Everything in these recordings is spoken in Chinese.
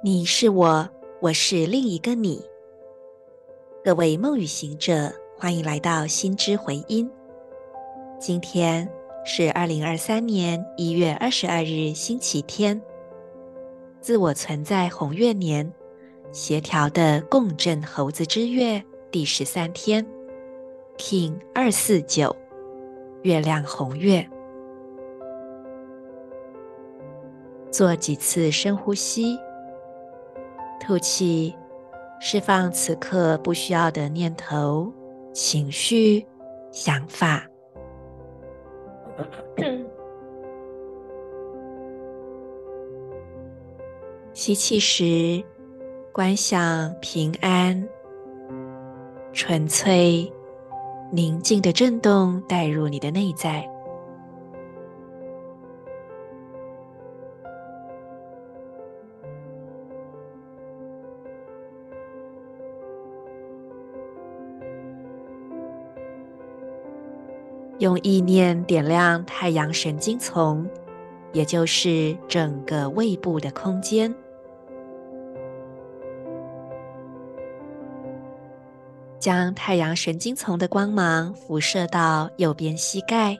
你是我，我是另一个你。各位梦语行者，欢迎来到心之回音。今天是二零二三年一月二十二日，星期天。自我存在红月年，协调的共振猴子之月第十三天，King 二四九，月亮红月。做几次深呼吸。吐气，释放此刻不需要的念头、情绪、想法。吸气时，观想平安、纯粹、宁静的震动带入你的内在。用意念点亮太阳神经丛，也就是整个胃部的空间，将太阳神经丛的光芒辐射到右边膝盖，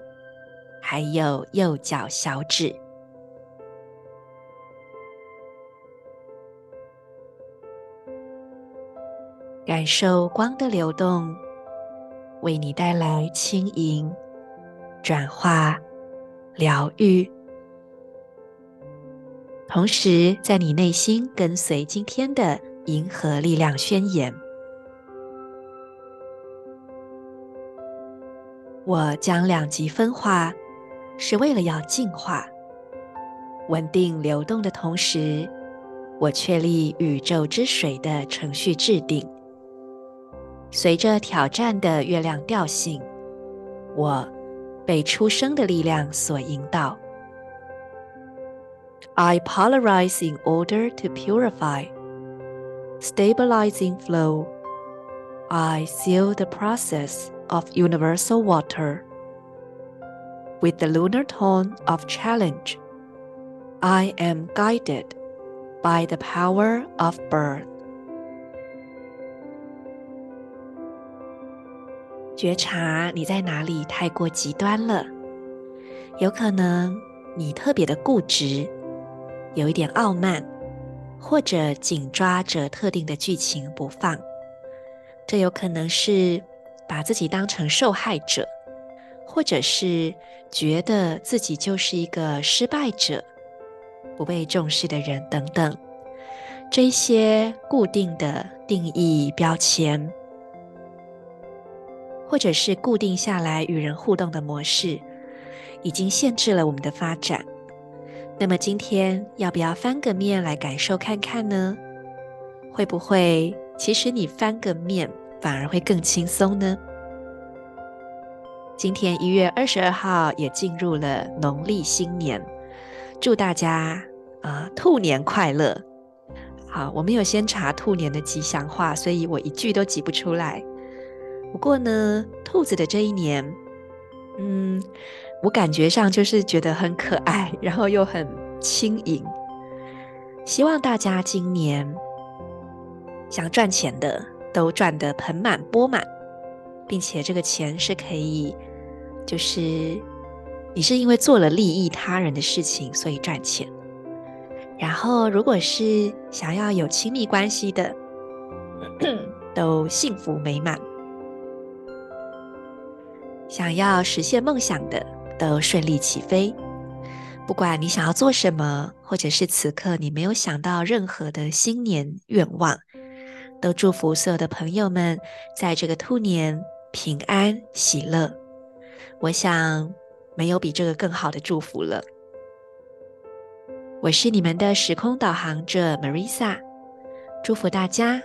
还有右脚小指，感受光的流动，为你带来轻盈。转化、疗愈，同时在你内心跟随今天的银河力量宣言。我将两极分化，是为了要净化、稳定流动的同时，我确立宇宙之水的程序制定。随着挑战的月亮调性，我。被出生的力量所引导。I polarize in order to purify, stabilizing flow. I seal the process of universal water. With the lunar tone of challenge, I am guided by the power of birth. 觉察你在哪里太过极端了，有可能你特别的固执，有一点傲慢，或者紧抓着特定的剧情不放。这有可能是把自己当成受害者，或者是觉得自己就是一个失败者、不被重视的人等等。这些固定的定义标签。或者是固定下来与人互动的模式，已经限制了我们的发展。那么今天要不要翻个面来感受看看呢？会不会其实你翻个面反而会更轻松呢？今天一月二十二号也进入了农历新年，祝大家啊、兔年快乐！好，我没有先查兔年的吉祥话，所以我一句都挤不出来。不过呢，兔子的这一年，嗯，我感觉上就是觉得很可爱，然后又很轻盈。希望大家今年想赚钱的都赚得盆满钵满，并且这个钱是可以，就是你是因为做了利益他人的事情，所以赚钱。然后，如果是想要有亲密关系的，都幸福美满。想要实现梦想的都顺利起飞。不管你想要做什么，或者是此刻你没有想到任何的新年愿望，都祝福所有的朋友们在这个兔年平安喜乐。我想没有比这个更好的祝福了。我是你们的时空导航者 Marisa，祝福大家。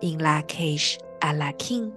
In Lak'ech Ala king